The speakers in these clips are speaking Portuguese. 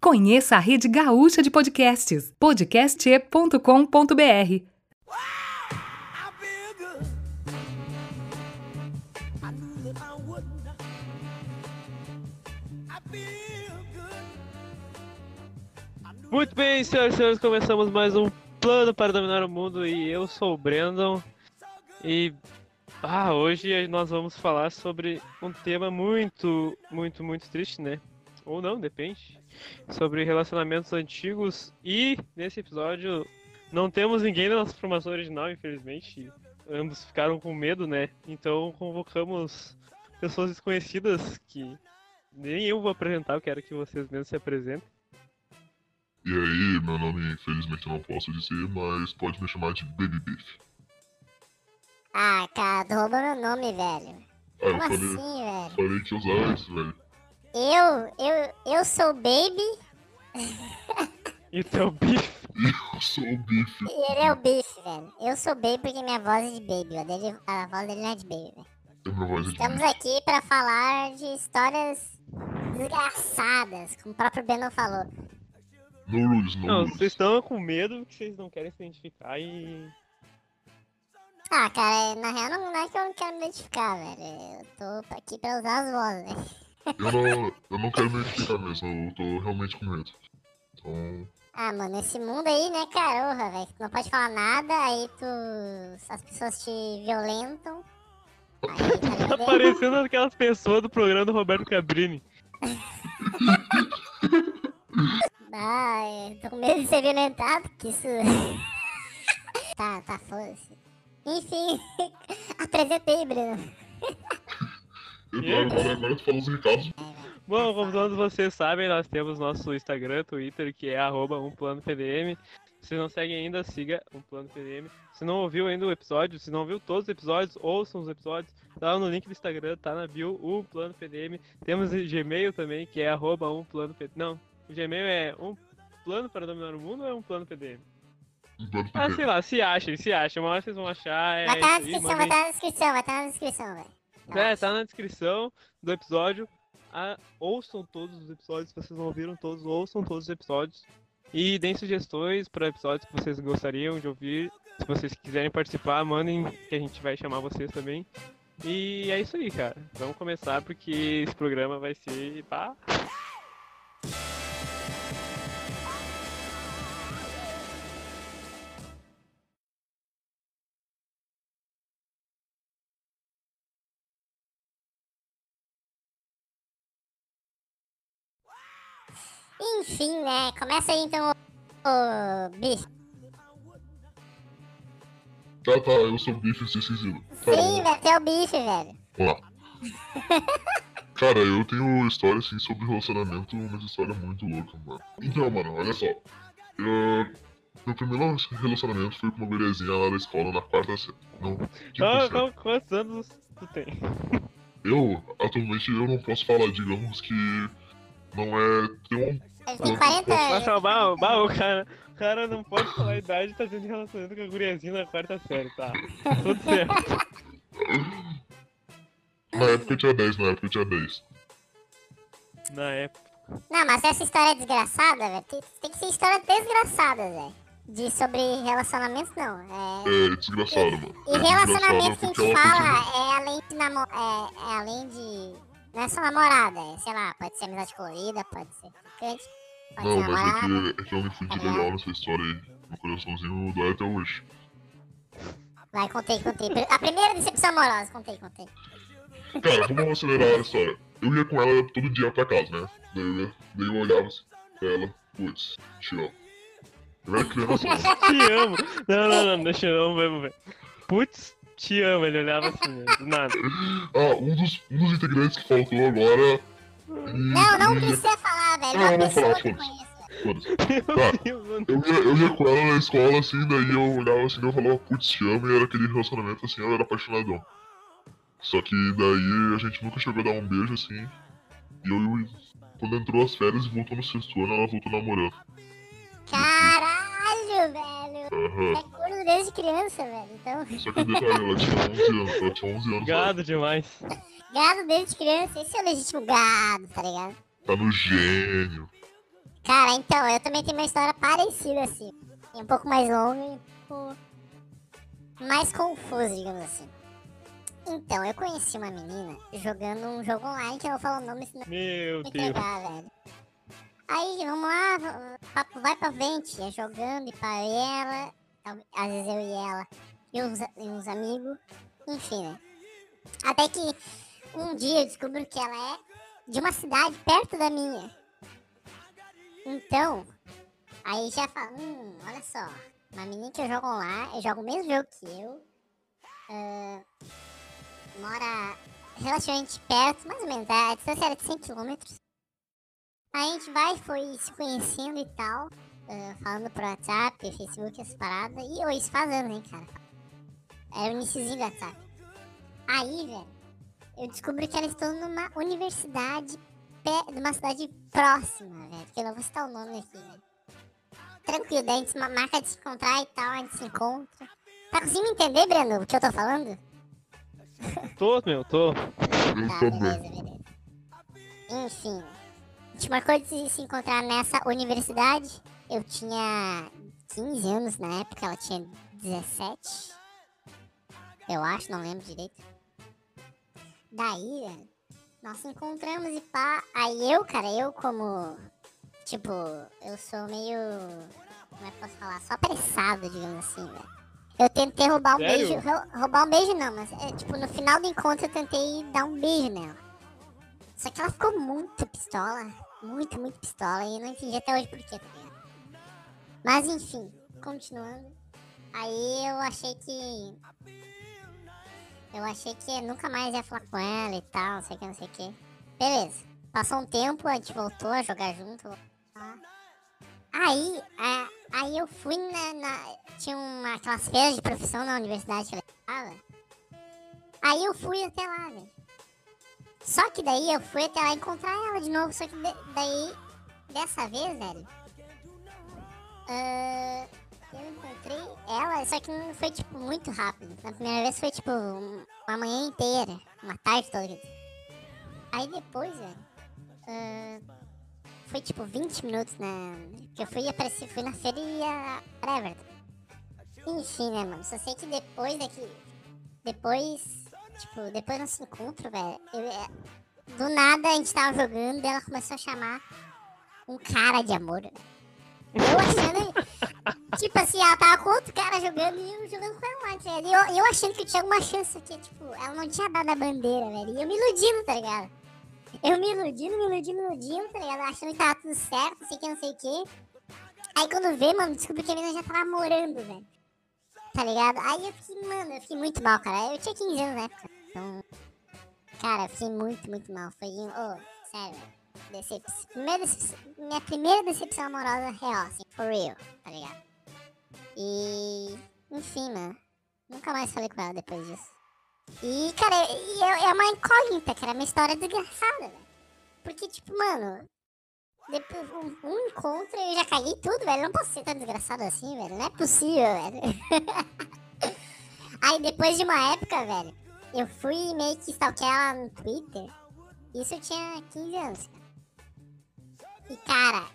Conheça a rede gaúcha de podcasts, podcast.com.br. Muito bem, senhoras e senhores, começamos mais um plano para dominar o mundo e eu sou o Brandon e ah, hoje nós vamos falar sobre um tema muito, muito, muito triste, né? Ou não, depende. Sobre relacionamentos antigos e nesse episódio não temos ninguém na nossa formação original, infelizmente. Ambos ficaram com medo, né? Então convocamos pessoas desconhecidas que nem eu vou apresentar, eu quero que vocês mesmos se apresentem. E aí, meu nome infelizmente eu não posso dizer, mas pode me chamar de Baby Beef. Ah, cara, tu roubou meu nome, velho. Ah, eu Como falei, assim, velho? falei que usar isso, velho. Eu, eu, eu sou o Baby E teu bife. Eu sou o Beef. e ele é o Biff, velho. Eu sou Baby porque minha voz é de Baby, a, dele, a voz dele não é de Baby, velho. É minha voz de Estamos aqui pra falar de histórias desgraçadas, como o próprio Beno falou. No rules, no Não, rules. vocês estão com medo porque vocês não querem se identificar e. Ah, cara, na real não, não é que eu não quero me identificar, velho. Eu tô aqui pra usar as vozes, né? Eu não, eu não quero me identificar mesmo, eu tô realmente com medo. Então, Ah, mano, esse mundo aí, né, cara, orra, velho, tu não pode falar nada, aí tu. as pessoas te violentam. Aí, tá parecendo aquelas pessoas do programa do Roberto Cabrini. Ah, tô com medo de ser violentado, porque isso. tá, tá, foda-se. Enfim, apresentei, Bruno. Eduardo, agora, agora tu fala os recados. Bom, como todos vocês sabem, nós temos nosso Instagram, Twitter, que é arroba umplanopdm. Se não segue ainda, siga um plano PDM. Se não ouviu ainda o episódio, se não viu todos os episódios, ouçam os episódios. Tá no link do Instagram, tá na bio, um plano PDM. Temos o Gmail também, que é arroba um plano PDM. Não, o Gmail é um plano para dominar o mundo ou é um plano PDM? Um plano Ah, sei lá, se achem, se achem. Uma hora vocês vão achar. É Vai estar na isso aí, descrição, vai estar na descrição, vai estar na descrição, velho. É, tá na descrição do episódio. Ah, ouçam todos os episódios, se vocês não ouviram todos, ouçam todos os episódios. E deem sugestões para episódios que vocês gostariam de ouvir. Se vocês quiserem participar, mandem que a gente vai chamar vocês também. E é isso aí, cara. Vamos começar porque esse programa vai ser. Pá. Enfim, né? Começa aí então, ô. Bicho. Tá, tá, eu sou o Beef e esquecido. Tá, Sim, velho, tu é o bife, velho. vamos lá. Cara, eu tenho história assim sobre relacionamento, mas história muito louca, mano. Então, mano, olha só. Eu, meu primeiro relacionamento foi com uma guriazinha lá da escola na quarta série. Não, Ah, qual- quantos anos tu tem? Eu, atualmente, eu não posso falar, digamos que não é tão. Ele tem 40 anos. Nossa, cara, o cara não pode falar a idade e tá tendo relacionamento com a guriazinha na quarta série, tá? Tudo certo. Na época eu tinha 10, na época eu tinha 10. Na época. Não, mas essa história é desgraçada, velho. Tem, tem que ser história desgraçada, velho. De sobre relacionamentos, não. É. É desgraçado, mano. E É relacionamento que a gente fala é além de namo é, é além de. Não é só namorada, é, sei lá, pode ser amizade colorida, pode ser ficante, pode Não, ser mas namorada. é que, é que eu me fui de legal nessa história aí. Meu coraçãozinho dói até hoje. Vai, contei, contei. A primeira decepção amorosa, contei, contei. Cara, vamos acelerar a história. Eu ia com ela todo dia pra casa, né? Daí eu, ia- daí eu olhava assim pra ela, putz, te amo. Eu era criança. Te amo. Não, não, não, deixa eu, vamos ver. Putz, te amo, ele olhava assim? Do nada. Ah, um dos, um dos integrantes que faltou agora. e- Não, não e- precisa falar, velho. Não, Uma não pessoa falar, eu foda-se. Meu Tá. Deus. Eu ia, eu ia com ela na escola, assim, daí eu olhava assim, eu falava, putz, te amo, e era aquele relacionamento, assim, eu era apaixonadão. Só que daí a gente nunca chegou a dar um beijo, assim, e eu, quando entrou as férias e voltou no sexto ano, ela voltou namorando. Caralho, velho. Aham. É desde criança, velho. Então, Só que detalhe, ela tinha 11 anos, ela tinha 11 anos. Gado demais. gado desde criança. Esse é o legítimo gado, tá ligado? Tá no gênio. Cara, então, eu também tenho uma história parecida, assim. Um pouco mais longa e um pouco mais confusa, digamos assim. Então, eu conheci uma menina jogando um jogo online que eu vou falar o nome senão Meu me Deus. entregar, velho. Aí, vamos lá, vai pra frente, jogando e para ela, às vezes eu e ela, e uns, e uns amigos, enfim, né? Até que um dia eu descubro que ela é de uma cidade perto da minha. Então, aí já fala, hum, olha só, uma menina que eu jogo lá, eu jogo o mesmo jogo que eu, ah, mora relativamente perto, mais ou menos, a distância era de 100 km. Aí a gente vai, foi se conhecendo e tal, ah, falando pro WhatsApp, Facebook, essas paradas, e oh, isso faz anos, hein, cara. Era o iniciozinho do WhatsApp. Aí, velho, eu descobri que elas estão numa universidade, pé, numa cidade próxima, velho, que eu não vou citar o nome aqui, velho. Tranquilo, daí a gente ma- marca de se encontrar e tal, a gente se encontra. Tá conseguindo entender, Breno, o que eu tô falando? Tô, meu, tô. Eu Tá, beleza, beleza. Enfim, a gente marcou de se encontrar nessa universidade. Eu tinha 15 anos na época, ela tinha 17. Eu acho, não lembro direito. Daí, nós encontramos e pá. Aí eu, cara, eu como. Tipo, eu sou meio. Como é que posso falar? Só apressado, digamos assim, velho. Eu tentei roubar um Sério? beijo. rou- Roubar um beijo não, mas é, tipo, no final do encontro eu tentei dar um beijo nela. Só que ela ficou muito pistola. Muito, muito pistola. E eu não entendi até hoje por quê, tá ligado? Mas enfim, continuando. Aí eu achei que. Eu achei que nunca mais ia falar com ela e tal, não sei o que, não sei o que. Beleza. Passou um tempo, a gente voltou a jogar junto. tá? Aí, aí eu fui na, na- Tinha uma, aquelas feiras de profissão na universidade que estava. Aí eu fui até lá, velho. Só que daí eu fui até lá encontrar ela de novo. Só que daí, dessa vez, velho. ah, eu encontrei ela, só que não foi tipo muito rápido. Na primeira vez foi tipo um- uma manhã inteira, uma tarde toda. Aí depois, velho. ah, foi tipo 20 minutos na. Que eu fui aparecer, fui na feira e a Everton. Enfim, né, mano? Só sei que depois daqui. Depois. Tipo, depois do nosso encontro, velho. é, Do nada a gente tava jogando e ela começou a chamar um cara de amor. Eu achando. tipo assim, ela tava com outro cara jogando e eu jogando com ela tá ligado? E eu, eu achando que tinha alguma chance aqui, tipo, ela não tinha dado a bandeira, velho. E eu me iludindo, tá ligado? Eu me iludindo, me iludindo, me iludindo, tá ligado? Achando que tava tudo certo, sei que, não sei o que. Aí quando vê, mano, descobri que a menina já tava namorando, velho. Tá ligado? Aí eu fiquei, mano, eu fiquei muito mal, cara. Eu tinha 15 anos na época. Então, cara, eu fiquei muito, muito mal. Foi, ô, sério, velho. Decep... Minha primeira decepção amorosa real, assim, for real, tá ligado? E, enfim, mano. Nunca mais falei com ela depois disso. E, cara, é, é uma incógnita, cara. É uma história desgraçada, velho. Porque, tipo, mano, depois, um, um encontro e eu já caguei tudo, velho. Não posso ser tão desgraçado assim, velho. Não é possível, velho. Aí, depois de uma época, velho, eu fui meio que stalkear ela no Twitter. Isso eu tinha 15 anos, cara. E, cara,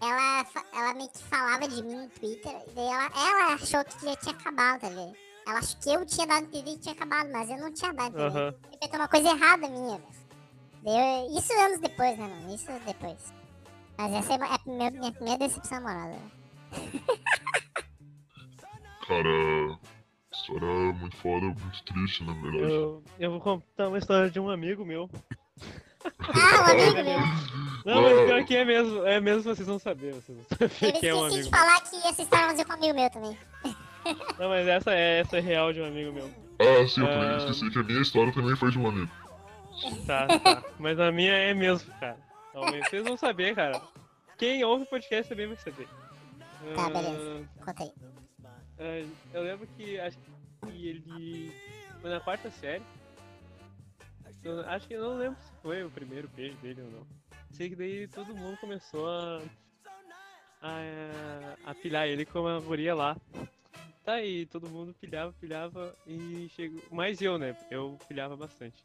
ela, ela meio que falava de mim no Twitter. E daí ela, ela achou que já tinha acabado, tá ligado? Ela achou que eu tinha dado entender que tinha acabado, mas eu não tinha dado. Aham. Devia ter uma coisa errada minha, velho. Isso anos depois, né, mano? Isso depois. Mas essa é a minha, minha primeira decepção amorosa. Cara, história muito foda, muito triste, na verdade. Eu, eu vou contar uma história de um amigo meu. Ah, um amigo meu. Não, mas pior que é mesmo, é mesmo vocês não saberem, vocês não Eu sabem que é um esqueci amigo. de falar que essa história vai fazer com um amigo meu também. Não, mas essa é, essa é real de um amigo meu. Ah, sim, eu também Ah. esqueci que a minha história também foi de um amigo. Tá, tá. Mas a minha é mesmo, cara. Vocês vão saber, cara. Quem ouve o podcast também vai saber. Tá, Ah, beleza. Conta aí. ah, eu lembro que acho que ele foi na quarta série. Eu acho que eu não lembro se foi o primeiro beijo dele ou não. Sei que daí todo mundo começou a. a, a pilhar ele com uma guria lá. Tá aí, todo mundo pilhava, pilhava e chegou. Mais eu, né? Eu pilhava bastante.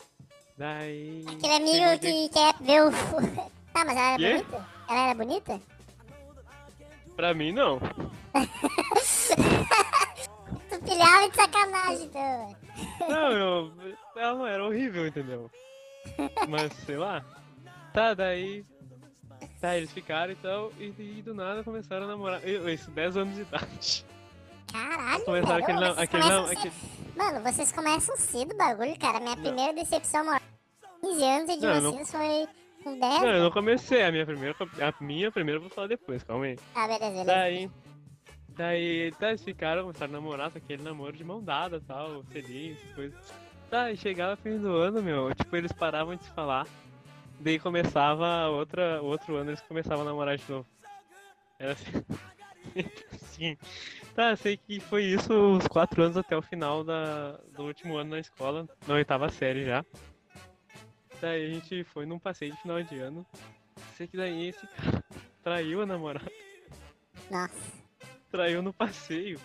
Daí. Aquele amigo que quer ver o. Tá, mas ela era Quê? bonita? Ela era bonita? Pra mim, não. Tu pilhava de sacanagem, então. Não, eu, ela não era horrível, entendeu? Mas, sei lá. Tá, daí. Tá, eles ficaram então, e, e do nada começaram a namorar. Eu, isso, 10 anos de idade. Caralho, Começaram aquele, vocês aquele, cedo. aquele. Mano, vocês começam cedo o bagulho, cara. Minha primeira decepção amorosa 15 anos e de Não, eu não- vocês foi com 10. Não, eu não comecei, a minha primeira. A minha primeira eu vou falar depois, calma aí. Ah, beleza, beleza. Daí. Daí, tá, eles ficaram, começaram a namorar, só aquele namoro de mão dada tal, feliz, essas coisas. Tá, e chegava fim do ano, meu, tipo, eles paravam de se falar. Daí começava outra, outro ano, eles começavam a namorar de novo. Era assim. Sim. Tá, sei que foi isso os quatro anos até o final da, do último ano na escola, na oitava série já. Daí a gente foi num passeio de final de ano. Sei que daí esse cara traiu a namorada Nossa. traiu no passeio.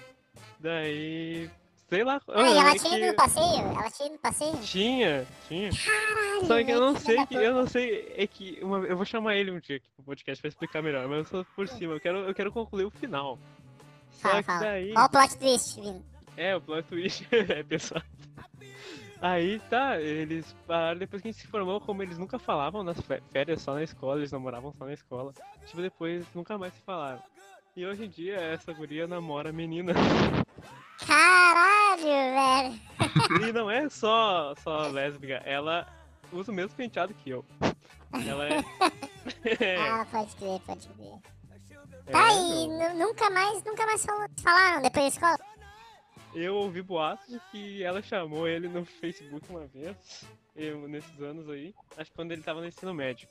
Daí. Sei lá. Ah, ela tinha ido que- no passeio? Ela tinha ido no passeio? Tinha, tinha. Caralho, Só que eu não sei que. Eu não sei. É que. uma- eu vou chamar ele um dia aqui pro podcast pra explicar melhor, mas eu sou por cima, eu quero, eu quero concluir o final. Fala, fala. daí. Ó o plot twist vindo. É, o plot twist é pesado. Aí tá, eles pararam depois que a gente se formou, como eles nunca falavam nas fé- férias só na escola, eles namoravam só na escola. Tipo, depois nunca mais se falaram. E hoje em dia essa guria namora menina. Caralho, velho. E não é só, só lésbica, ela usa o mesmo penteado que eu. Ela é. é, Ah, pode crer, pode crer. É, Tá, e meu. nu- nunca mais, nunca mais falaram depois da escola? Eu ouvi boatos de que ela chamou ele no Facebook uma vez, eu, nesses anos aí, acho que quando ele tava no ensino médio.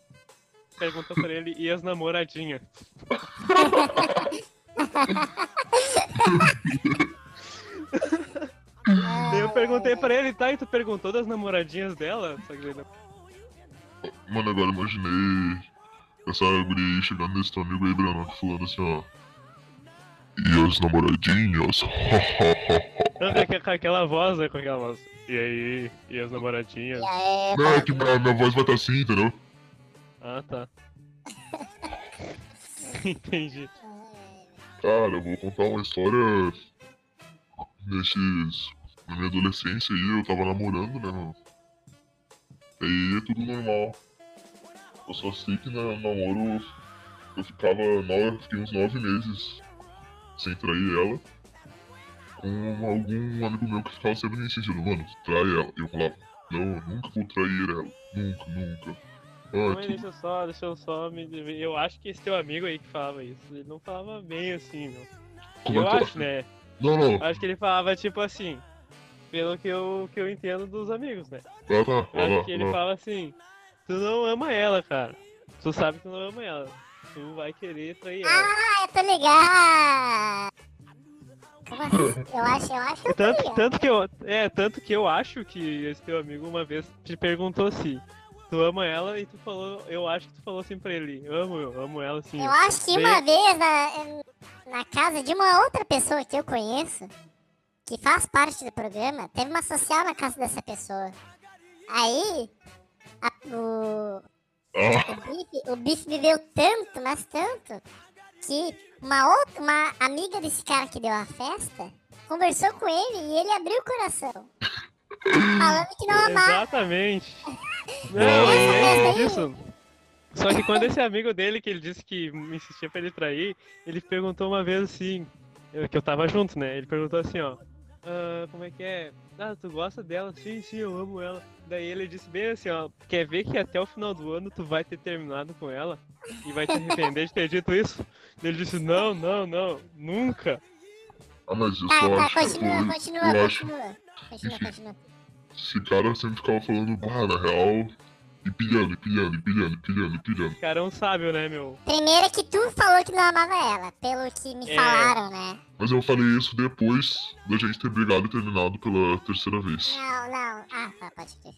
Perguntou pra ele e as namoradinhas. Daí eu perguntei pra ele, tá, e tu perguntou das namoradinhas dela? Só que ele não- Mano, agora imaginei essa guri aí chegando nesse teu amigo aí, Bruno, falando assim, ó. E as namoradinhas? Não, com aquela- com aquela voz, né? Com aquela voz. E aí, e as namoradinhas? E aí, Não, é que minha, minha voz vai estar assim, entendeu? Ah, tá. Entendi. Cara, eu vou contar uma história nesses. Na minha adolescência aí, eu tava namorando, né, mano? Aí é tudo normal. Eu só sei que no namoro eu ficava nove, fiquei uns nove meses sem trair ela. Com algum amigo meu que ficava sempre me insistindo, mano, trai ela. E eu falava, não, nunca vou trair ela. Nunca, nunca. Ah, Mas deixa eu só, deixa eu só me. Eu acho que esse teu amigo aí que falava isso, ele não falava bem assim, meu. como eu é acho, né? Não, não. Acho que ele falava tipo assim. Pelo que eu, que eu entendo dos amigos, né? Ah, tá. Vai acho que ele vai lá. fala assim, tu não ama ela, cara. Tu sabe que tu não ama ela. Tu vai querer trair ela. Ah, eu tô ligado. Assim? Eu acho, eu acho que eu Tanto, ligado. tanto que eu. É, tanto que eu acho que esse teu amigo uma vez te perguntou se tu ama ela e tu falou. Eu acho que tu falou assim pra ele, amo, eu amo ela sim. Eu acho que uma vez na, na casa de uma outra pessoa que eu conheço, que faz parte do programa, teve uma social na casa dessa pessoa. Aí, a- o, o, bife, o bife bebeu tanto, mas tanto, que uma outra, uma amiga desse cara que deu a festa, conversou com ele e ele abriu o coração. Falando que não amava. Exatamente. Não, é aí- isso. Só que quando esse amigo dele, que ele disse que me insistia pra ele trair, ele perguntou uma vez assim, eu- que eu tava junto, né? Ele perguntou assim, ó. "Ah, como é que é? Ah, tu gosta dela? Sim, sim, eu amo ela. Daí ele disse bem assim, ó, quer ver que até o final do ano tu vai ter terminado com ela? E vai te arrepender de ter dito isso? Ele disse, não, não, não, nunca. ah, mas isso Tá, eu tá, acho que continua, foi- continua, eu acho continua. Continua, continua. Esse cara sempre ficava falando, ah, na real, e pilhando, e pilhando, e pilhando, e pilhando, e pilhando. Cara é um sábio, né, meu? Primeiro é que tu falou que não amava ela, pelo que me É. falaram, né? Mas eu falei isso depois da gente ter brigado e terminado pela terceira vez. Não, não. Ah, tá, pode crer.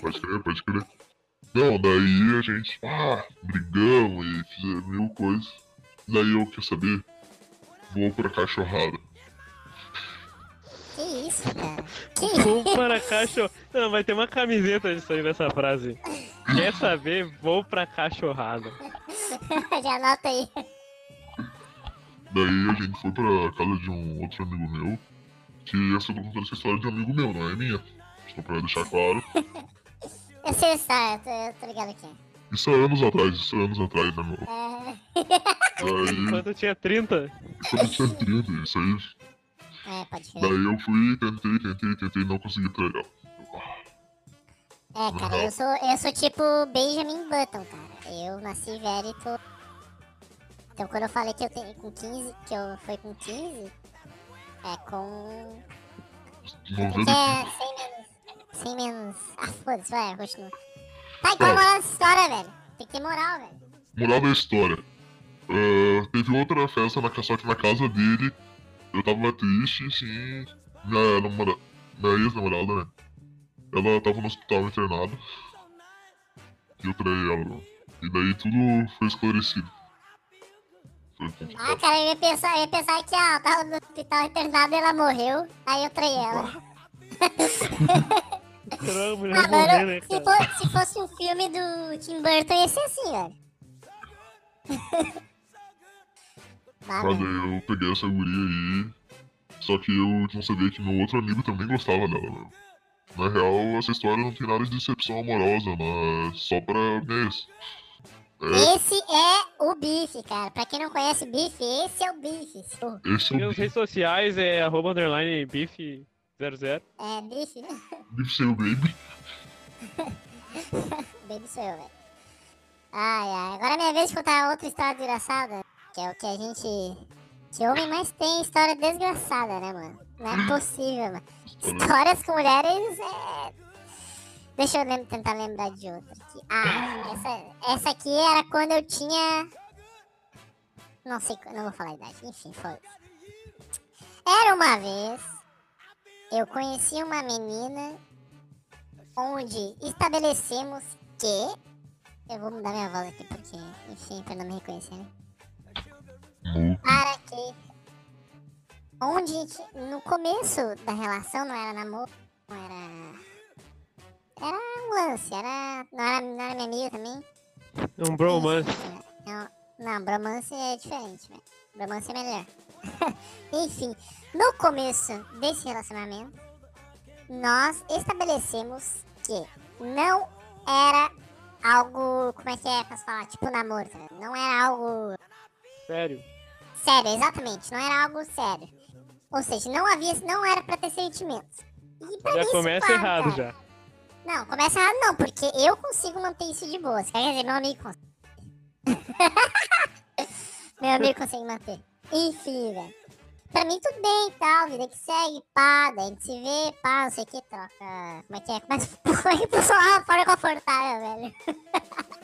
Pode crer, pode crer. Não, daí a gente, ah, brigamos e fizemos mil coisas. Daí eu, quer saber, vou pra cachorrada. Que isso, cara? Que isso? Vou para cachorro. Não, vai ter uma camiseta disso aí nessa frase. Quer saber? Vou pra cachorrada. Já anota aí. Daí a gente foi pra casa de um outro amigo meu, que essa eu tô contando essa história de um amigo meu, não é minha. Só pra deixar claro. Eu sei a história, eu tô, eu tô ligado aqui. Isso há anos atrás, isso há anos atrás, né, meu? É, Daí, Quando eu tinha 30, quando eu tinha 30, isso aí. É, pode crer. Daí eu fui, tentei, tentei, tentei, não consegui trair. É, cara, eu sou, eu sou tipo Benjamin Button, cara. Eu nasci velho e tô. Então quando eu falei que eu tenho com 15, que eu foi com 15, é com. Porque 90 é 100 menos. 100 menos. Ah, foda-se, vai, continua. Tá, igual a moral dessa história, velho. Tem que ter moral, velho. Moral da história. Ah, teve outra festa na, só que na casa dele. Eu tava triste, assim. Minha, namora, minha ex-namorada, né? Ela tava no hospital internada. E eu traí ela. E daí tudo foi esclarecido. Foi Ah, cara, eu ia pensar, eu ia pensar que ela tava no hospital internada e ela morreu. Aí eu traí ela. caramba, mulher Ah, morrer, mano, né, se, cara? for- se fosse um filme do Tim Burton, ia ser assim, velho. Ah, daí eu peguei essa guria aí. Só que eu não sabia que meu outro amigo também gostava dela, né? Na real, essa história não tem nada de decepção amorosa, mas só pra ex. É, Esse é o bife, cara. Pra quem não conhece bife, esse é o bife. esse é Minhas o redes sociais é arroba underline beef 00. É bife, né? Beef Seu Baby. Baby sou eu, velho. Ai, ai. Agora é minha vez de contar outra história desgraçada. Que é o que a gente. Que homem mais tem história desgraçada, né, mano? Não é possível, mano. Histórias com mulheres é. Deixa eu lem- tentar lembrar de outra aqui. Ah, essa, essa aqui era quando eu tinha. Não sei, não vou falar a idade. Enfim, foi. Era uma vez. Eu conheci uma menina onde estabelecemos que. Eu vou mudar minha voz aqui porque, enfim, pra não me reconhecer, né? Para que. Onde no começo da relação não era namoro, não era. Era um lance, era. Não era, não era minha amiga também. Um bromance. Não, não, bromance é diferente, velho. Bromance é melhor. Enfim, no começo desse relacionamento, nós estabelecemos que não era algo. Como é que é pra se falar? Tipo namoro, tá? Não era algo Sério. Sério, exatamente. Não era algo sério. Ou seja, não havia. Não era pra ter sentimentos. E pra Já mim começa claro, errado cara. já. Não, começa errado não, porque eu consigo manter isso de boa. Quer dizer, meu amigo consegue. meu amigo consegue manter. Enfim, velho. Pra mim tudo bem e tal, vida que segue, pá, daí a gente se vê, pá, não sei o que, troca. Como é que é? Mas como é que pessoal uma forma confortável, velho.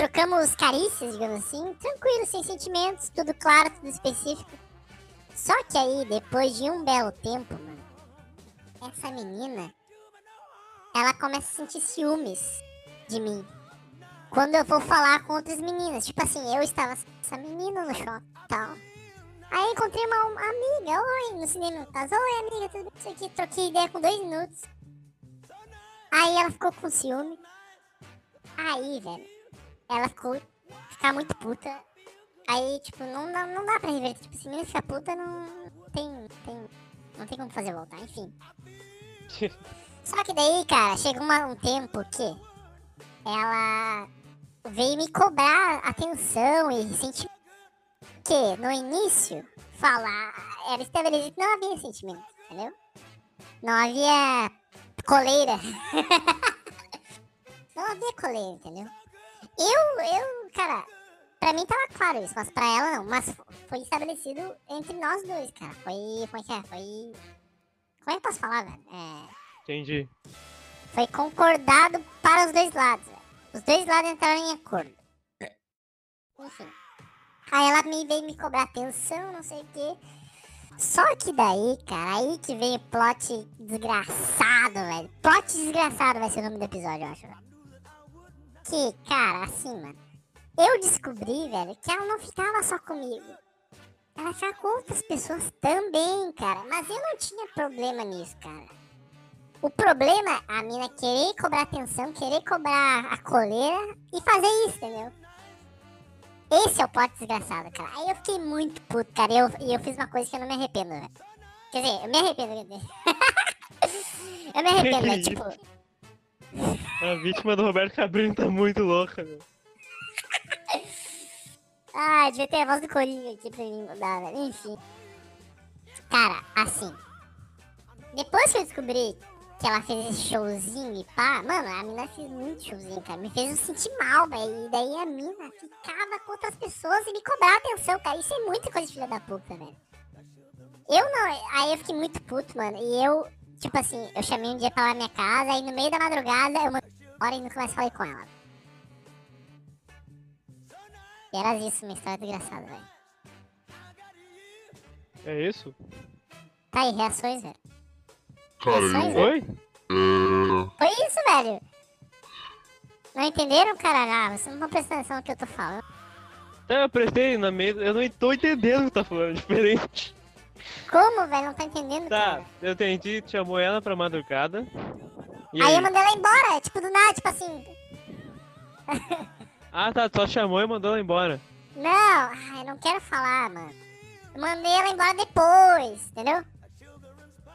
Trocamos carícias, digamos assim, tranquilo, sem sentimentos, tudo claro, tudo específico. Só que aí, depois de um belo tempo, mano, essa menina ela começa a sentir ciúmes de mim. Quando eu vou falar com outras meninas. Tipo assim, eu estava com essa menina no shopping e tal. Aí encontrei uma, uma amiga, oi, no cinema, caso, oi amiga, tudo bem? Isso aqui, troquei ideia com dois minutos. Aí ela ficou com ciúme. Aí, velho, ela ficou, ficar muito puta. Aí, tipo, não dá, não dá pra reverter. Tipo, se menina fica puta, não tem, tem, não tem como fazer voltar, enfim. Só que daí, cara, chegou uma- um tempo que ela veio me cobrar atenção e sentimento. Que no início, falar, era estabelecido que não havia sentimento, entendeu? Não havia coleira. não havia coleira, entendeu? Eu, eu, cara, pra mim tava claro isso, mas pra ela não. Mas fo- foi estabelecido entre nós dois, cara. Foi, como é que é? Foi... Como é que eu posso falar, velho? É... Entendi. Foi concordado para os dois lados. velho. Os dois lados entraram em acordo. Enfim. Aí ela me veio me cobrar atenção, não sei o quê. Só que daí, cara, aí que vem o plot desgraçado, velho. Plot desgraçado vai ser o nome do episódio, eu acho. velho. Que, cara, assim, mano. Eu descobri, velho, que ela não ficava só comigo. Ela ficava com outras pessoas também, cara. Mas eu não tinha problema nisso, cara. O problema é a mina querer cobrar atenção, querer cobrar a coleira e fazer isso, entendeu? Esse é o plot desgraçado, cara. Aí eu fiquei muito puto, cara. E eu, e eu fiz uma coisa que eu não me arrependo, velho. Quer dizer, eu me arrependo. quer dizer. eu me arrependo, né? Tipo, A vítima do Roberto Cabrinho tá muito louca, meu. ah, devia ter a voz do Coringa aqui pra mim mudar, velho. Enfim. Cara, assim. Depois que eu descobri que ela fez esse showzinho e pá, mano, a mina fez muito showzinho, cara. Me fez eu sentir mal, velho. E daí a mina ficava com outras pessoas e me cobrava atenção, cara. Isso é muita coisa de filha da puta, velho. Eu não. Aí eu fiquei muito puto, mano. E eu, tipo assim, eu chamei um dia pra lá na minha casa e no meio da madrugada eu hora e nunca mais falei com ela. E era isso, uma história desgraçada, velho. É isso? Tá aí, reações, velho. Cara, É só eu. Oi? É. Foi isso, velho. Não entenderam, cara? Ah, vocês não estão prestando atenção no que eu tô falando. Tá, eu prestei na mesa. Eu não tô entendendo o que tá falando, diferente. Como, velho? Não tá entendendo, Tá, cara? eu entendi, chamou ela pra madrugada. E Aí aí? eu mandei ela embora, tipo, do nada, tipo assim. Ah, tá, só chamou e mandou ela embora. Não, ai, não quero falar, mano. Eu mandei ela embora depois, entendeu?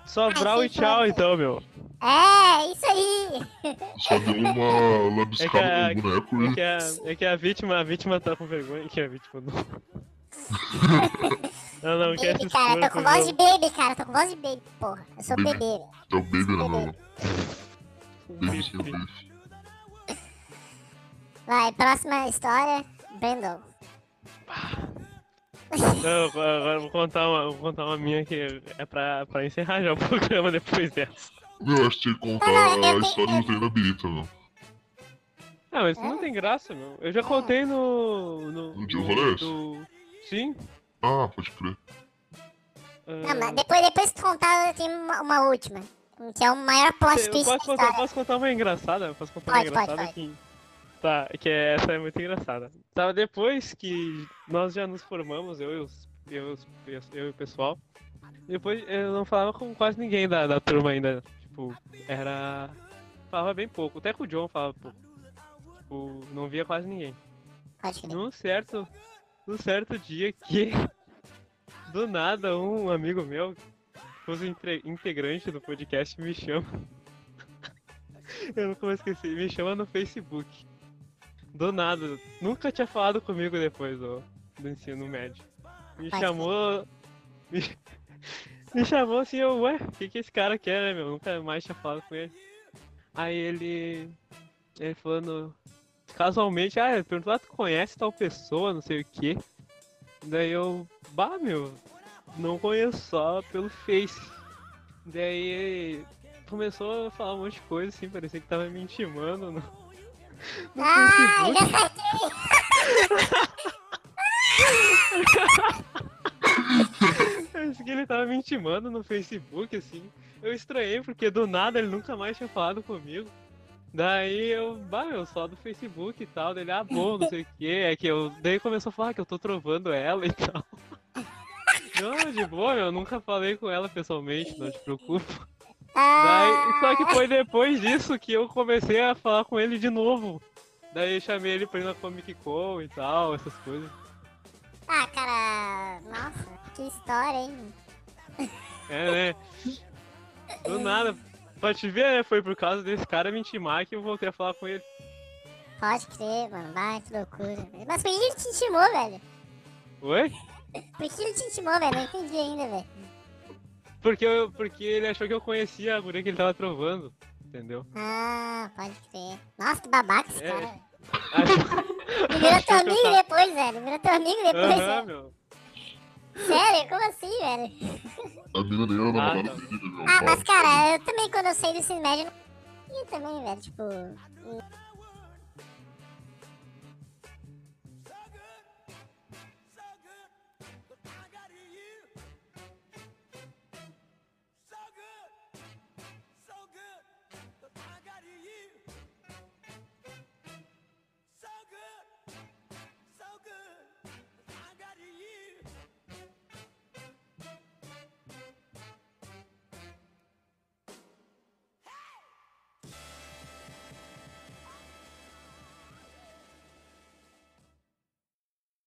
Só Ai, brau e tchau, então, meu. É, isso aí. Só deu uma lambiscada É no boneco É e. que a, é que a vítima, a vítima tá com vergonha que a vítima não. Não, não, quer Baby, cara, tô com voz de baby, cara. Tô com voz de baby, porra. Eu sou Baby. bebê, velho. É o baby, mano? Baby Baby. sim, baby. Vai, próxima história. Brandon. Não, agora eu vou contar uma, vou contar uma minha que é pra, pra encerrar já o programa depois dessa. Meu, acho que tinha que contar Não, não, a eu história do trem da birita, meu. Ah, mas isso É? não tem graça, meu. Eu já contei no. No, No Tio Rolês? do- Sim. Ah, pode crer. ah, Não, mas depois, depois que contar, eu tenho uma, uma última. Que é o maior plot twist da posso contar, história. posso contar uma engraçada? Posso contar Pode, uma pode, engraçada pode. que. Tá, que é- essa é muito engraçada. Tava depois que nós já nos formamos, eu e os. Eu, e eu e o pessoal. Depois eu não falava com quase ninguém da, da turma ainda. Tipo, era. Falava bem pouco. Até com o John falava pouco. Tipo, não via quase ninguém. Pode. Num certo, num certo dia que do nada um amigo meu, que fosse integrante do podcast, me chama. Eu nunca vou esquecer, me chama no Facebook. Do nada, nunca tinha falado comigo depois do, do ensino médio. Me chamou. Me, me chamou assim, eu, ué, o que, que esse cara quer, né, meu? Nunca mais tinha falado com ele. Aí ele. Ele falando casualmente, ah, perguntou, ah, tu conhece tal pessoa, não sei o quê. Daí eu, bah, meu, não conheço só pelo Face. Daí começou a falar um monte de coisa, assim, parecia que tava me intimando no, no Ah, Facebook. Parecia que ele tava me intimando no Facebook, assim. Eu estranhei, porque do nada ele nunca mais tinha falado comigo. Daí eu, bah, eu só do Facebook e tal, dele, ah, bom, não sei o que, é que eu, daí começou a falar que eu tô trovando ela e tal. Não, de boa, eu nunca falei com ela pessoalmente, não te preocupa. Daí, só que foi depois disso que eu comecei a falar com ele de novo. Daí eu chamei ele pra ir na Comic Con e tal, essas coisas. ah, cara. Nossa, que história, hein? É, né? Do nada. Pra te ver, né? Foi por causa desse cara me intimar que eu voltei a falar com ele. Pode crer, mano. Vai, que loucura. Mas por que ele te intimou, velho? Oi? Por que ele te intimou, velho? Não entendi ainda, velho. Porque, eu, porque ele achou que eu conhecia a guria que ele tava trovando. Entendeu? Ah, pode crer. Nossa, que babaca esse É. cara. Achou- Ele virou teu amigo tava- depois, velho. Virou teu amigo depois, Aham, velho. meu. Sério? Como assim, velho? A mina nem era namorada tá. dele, meu. Ah, mas cara, eu também quando eu saí do ensino médio tinha também, velho. Tipo,